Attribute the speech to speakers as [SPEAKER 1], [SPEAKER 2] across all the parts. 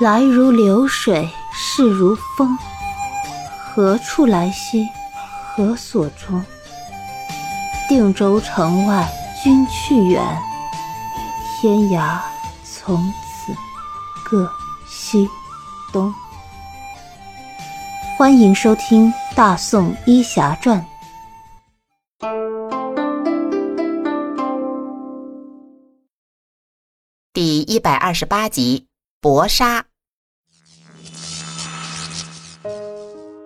[SPEAKER 1] 来如流水，逝如风。何处来兮？何所终？定州城外君去远，天涯从此各西东。欢迎收听《大宋医侠传》
[SPEAKER 2] 第一百二十八集：搏杀。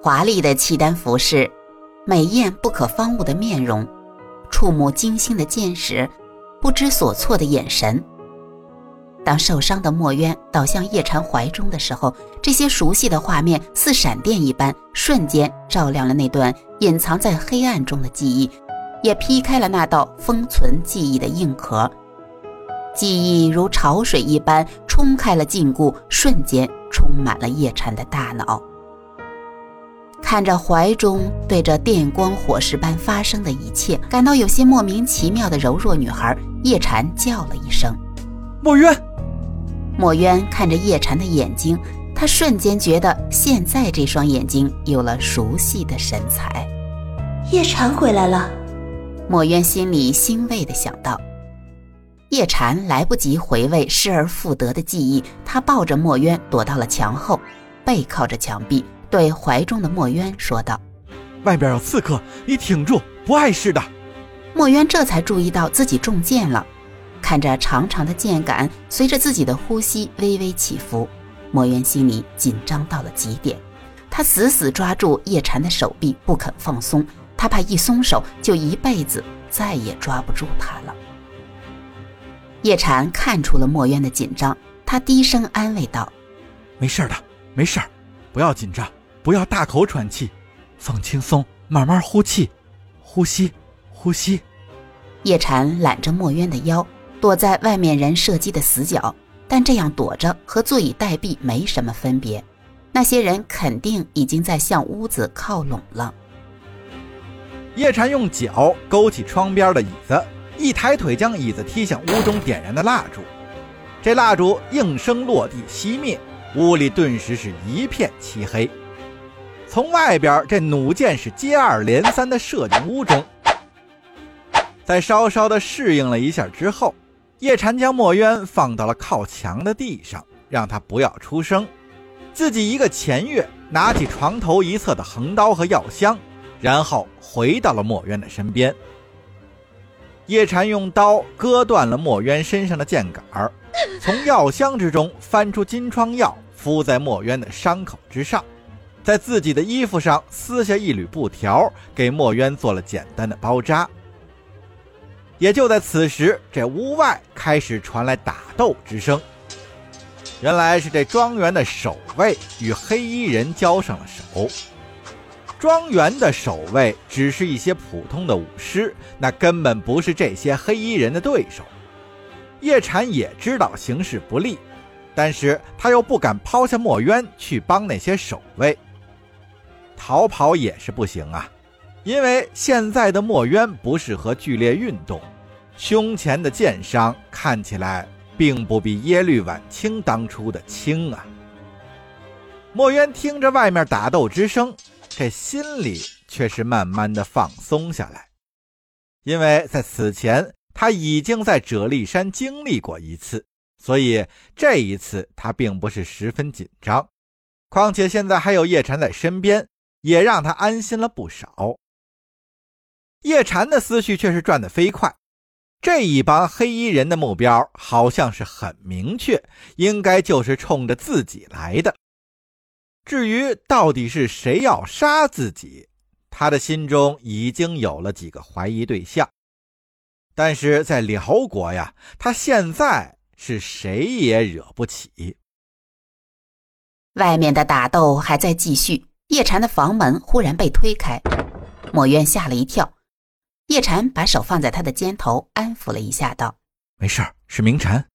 [SPEAKER 2] 华丽的契丹服饰，美艳不可方物的面容，触目惊心的剑识，不知所措的眼神。当受伤的墨渊倒向叶禅怀中的时候，这些熟悉的画面似闪电一般，瞬间照亮了那段隐藏在黑暗中的记忆，也劈开了那道封存记忆的硬壳。记忆如潮水一般冲开了禁锢，瞬间充满了叶禅的大脑。看着怀中对着电光火石般发生的一切，感到有些莫名其妙的柔弱女孩叶禅叫了一声：“
[SPEAKER 3] 墨渊。”
[SPEAKER 2] 墨渊看着叶禅的眼睛，他瞬间觉得现在这双眼睛有了熟悉的神采。
[SPEAKER 1] 叶禅回来了，
[SPEAKER 2] 墨渊心里欣慰的想到。叶禅来不及回味失而复得的记忆，他抱着墨渊躲到了墙后，背靠着墙壁。对怀中的墨渊说道：“
[SPEAKER 3] 外边有刺客，你挺住，不碍事的。”
[SPEAKER 2] 墨渊这才注意到自己中箭了，看着长长的箭杆随着自己的呼吸微微起伏，墨渊心里紧张到了极点。他死死抓住叶禅的手臂不肯放松，他怕一松手就一辈子再也抓不住他了。叶禅看出了墨渊的紧张，他低声安慰道：“
[SPEAKER 3] 没事的，没事儿，不要紧张。”不要大口喘气，放轻松，慢慢呼气，呼吸，呼吸。
[SPEAKER 2] 叶禅揽着墨渊的腰，躲在外面人射击的死角，但这样躲着和坐以待毙没什么分别。那些人肯定已经在向屋子靠拢了。
[SPEAKER 3] 叶禅用脚勾起窗边的椅子，一抬腿将椅子踢向屋中点燃的蜡烛，这蜡烛应声落地熄灭，屋里顿时是一片漆黑。从外边，这弩箭是接二连三地射进屋中。在稍稍的适应了一下之后，叶禅将墨渊放到了靠墙的地上，让他不要出声，自己一个前跃，拿起床头一侧的横刀和药箱，然后回到了墨渊的身边。叶禅用刀割断了墨渊身上的箭杆儿，从药箱之中翻出金疮药，敷在墨渊的伤口之上。在自己的衣服上撕下一缕布条，给墨渊做了简单的包扎。也就在此时，这屋外开始传来打斗之声。原来是这庄园的守卫与黑衣人交上了手。庄园的守卫只是一些普通的武师，那根本不是这些黑衣人的对手。叶禅也知道形势不利，但是他又不敢抛下墨渊去帮那些守卫。逃跑也是不行啊，因为现在的墨渊不适合剧烈运动，胸前的箭伤看起来并不比耶律婉清当初的轻啊。墨渊听着外面打斗之声，这心里却是慢慢的放松下来，因为在此前他已经在啫喱山经历过一次，所以这一次他并不是十分紧张，况且现在还有叶禅在身边。也让他安心了不少。叶禅的思绪却是转得飞快，这一帮黑衣人的目标好像是很明确，应该就是冲着自己来的。至于到底是谁要杀自己，他的心中已经有了几个怀疑对象。但是在辽国呀，他现在是谁也惹不起。
[SPEAKER 2] 外面的打斗还在继续。叶禅的房门忽然被推开，墨渊吓了一跳。叶禅把手放在他的肩头，安抚了一下，道：“
[SPEAKER 3] 没事是明禅。”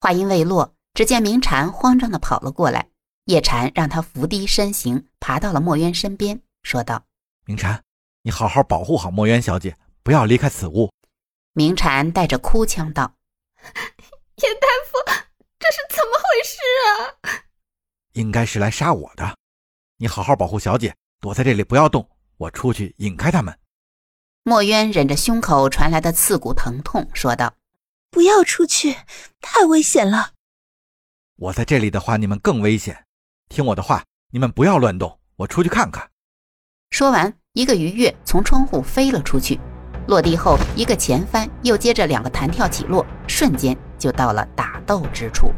[SPEAKER 2] 话音未落，只见明禅慌张的跑了过来。叶禅让他伏低身形，爬到了墨渊身边，说道：“
[SPEAKER 3] 明禅，你好好保护好墨渊小姐，不要离开此屋。”
[SPEAKER 2] 明禅带着哭腔道：“
[SPEAKER 4] 叶大夫，这是怎么回事啊？”
[SPEAKER 3] 应该是来杀我的。你好好保护小姐，躲在这里不要动，我出去引开他们。
[SPEAKER 2] 墨渊忍着胸口传来的刺骨疼痛，说道：“
[SPEAKER 1] 不要出去，太危险了。
[SPEAKER 3] 我在这里的话，你们更危险。听我的话，你们不要乱动，我出去看看。”
[SPEAKER 2] 说完，一个鱼跃从窗户飞了出去。落地后，一个前翻，又接着两个弹跳起落，瞬间就到了打斗之处。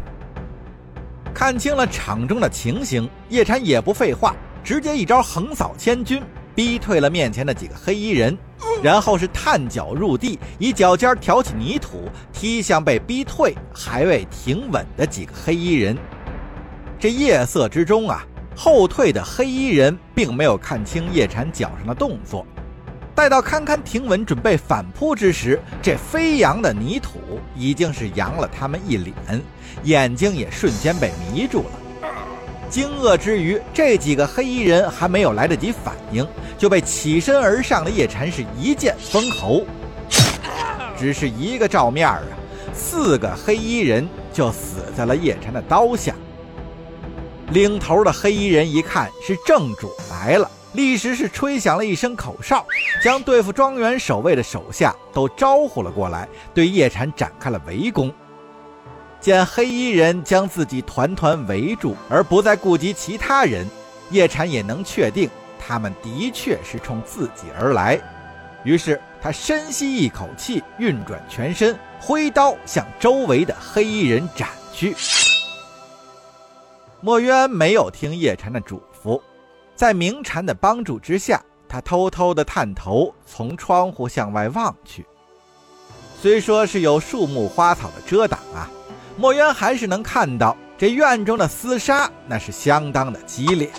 [SPEAKER 3] 看清了场中的情形，叶禅也不废话，直接一招横扫千军，逼退了面前的几个黑衣人，然后是探脚入地，以脚尖挑起泥土，踢向被逼退还未停稳的几个黑衣人。这夜色之中啊，后退的黑衣人并没有看清叶禅脚上的动作。待到堪堪停稳，准备反扑之时，这飞扬的泥土已经是扬了他们一脸，眼睛也瞬间被迷住了。惊愕之余，这几个黑衣人还没有来得及反应，就被起身而上的叶禅是一剑封喉。只是一个照面啊，四个黑衣人就死在了叶禅的刀下。领头的黑衣人一看是正主来了。立时是吹响了一声口哨，将对付庄园守卫的手下都招呼了过来，对叶禅展开了围攻。见黑衣人将自己团团围住，而不再顾及其他人，叶禅也能确定他们的确是冲自己而来。于是他深吸一口气，运转全身，挥刀向周围的黑衣人斩去。墨渊没有听叶禅的嘱咐。在明禅的帮助之下，他偷偷地探头从窗户向外望去。虽说是有树木花草的遮挡啊，墨渊还是能看到这院中的厮杀，那是相当的激烈。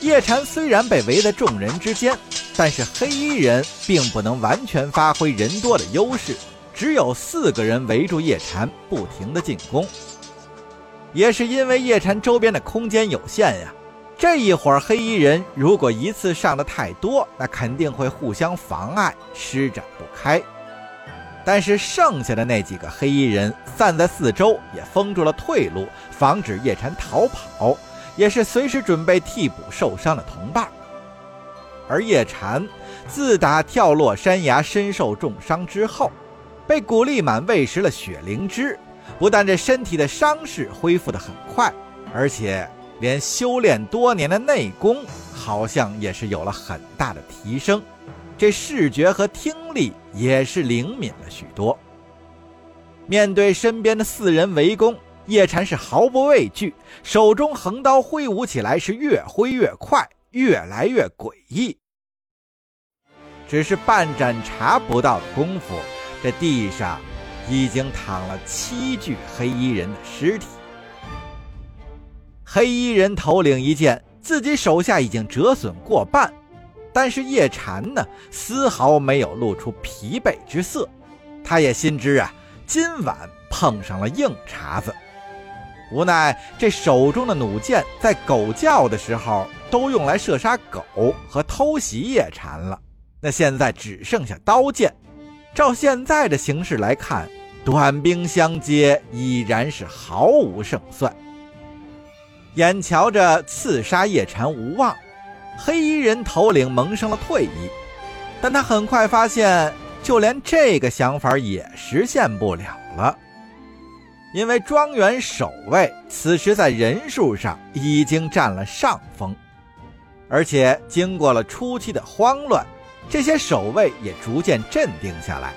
[SPEAKER 3] 叶禅虽然被围在众人之间，但是黑衣人并不能完全发挥人多的优势，只有四个人围住叶禅，不停地进攻。也是因为叶禅周边的空间有限呀。这一伙黑衣人如果一次上的太多，那肯定会互相妨碍，施展不开。但是剩下的那几个黑衣人散在四周，也封住了退路，防止叶禅逃跑，也是随时准备替补受伤的同伴。而叶禅自打跳落山崖身受重伤之后，被古力满喂食了雪灵芝，不但这身体的伤势恢复得很快，而且。连修炼多年的内功，好像也是有了很大的提升，这视觉和听力也是灵敏了许多。面对身边的四人围攻，叶禅是毫不畏惧，手中横刀挥舞起来，是越挥越快，越来越诡异。只是半盏茶不到的功夫，这地上已经躺了七具黑衣人的尸体。黑衣人头领一见自己手下已经折损过半，但是叶禅呢，丝毫没有露出疲惫之色。他也心知啊，今晚碰上了硬茬子。无奈这手中的弩箭在狗叫的时候都用来射杀狗和偷袭叶禅了，那现在只剩下刀剑。照现在的形势来看，短兵相接已然是毫无胜算。眼瞧着刺杀叶禅无望，黑衣人头领萌生了退意，但他很快发现，就连这个想法也实现不了了，因为庄园守卫此时在人数上已经占了上风，而且经过了初期的慌乱，这些守卫也逐渐镇定下来。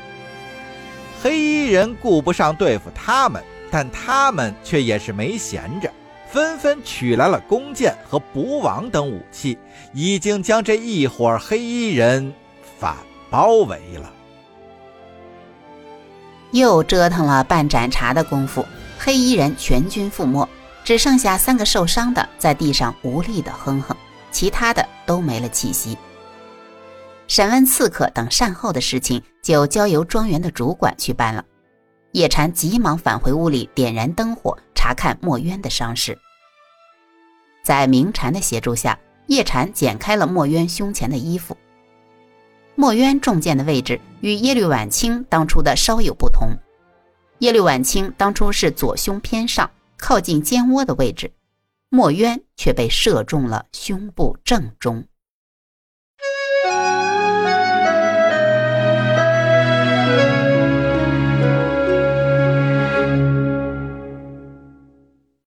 [SPEAKER 3] 黑衣人顾不上对付他们，但他们却也是没闲着。纷纷取来了弓箭和捕网等武器，已经将这一伙黑衣人反包围了。
[SPEAKER 2] 又折腾了半盏茶的功夫，黑衣人全军覆没，只剩下三个受伤的在地上无力的哼哼，其他的都没了气息。审问刺客等善后的事情，就交由庄园的主管去办了。叶禅急忙返回屋里，点燃灯火。查看墨渊的伤势，在明禅的协助下，叶禅剪开了墨渊胸前的衣服。墨渊中箭的位置与耶律婉清当初的稍有不同，耶律婉清当初是左胸偏上，靠近肩窝的位置，墨渊却被射中了胸部正中。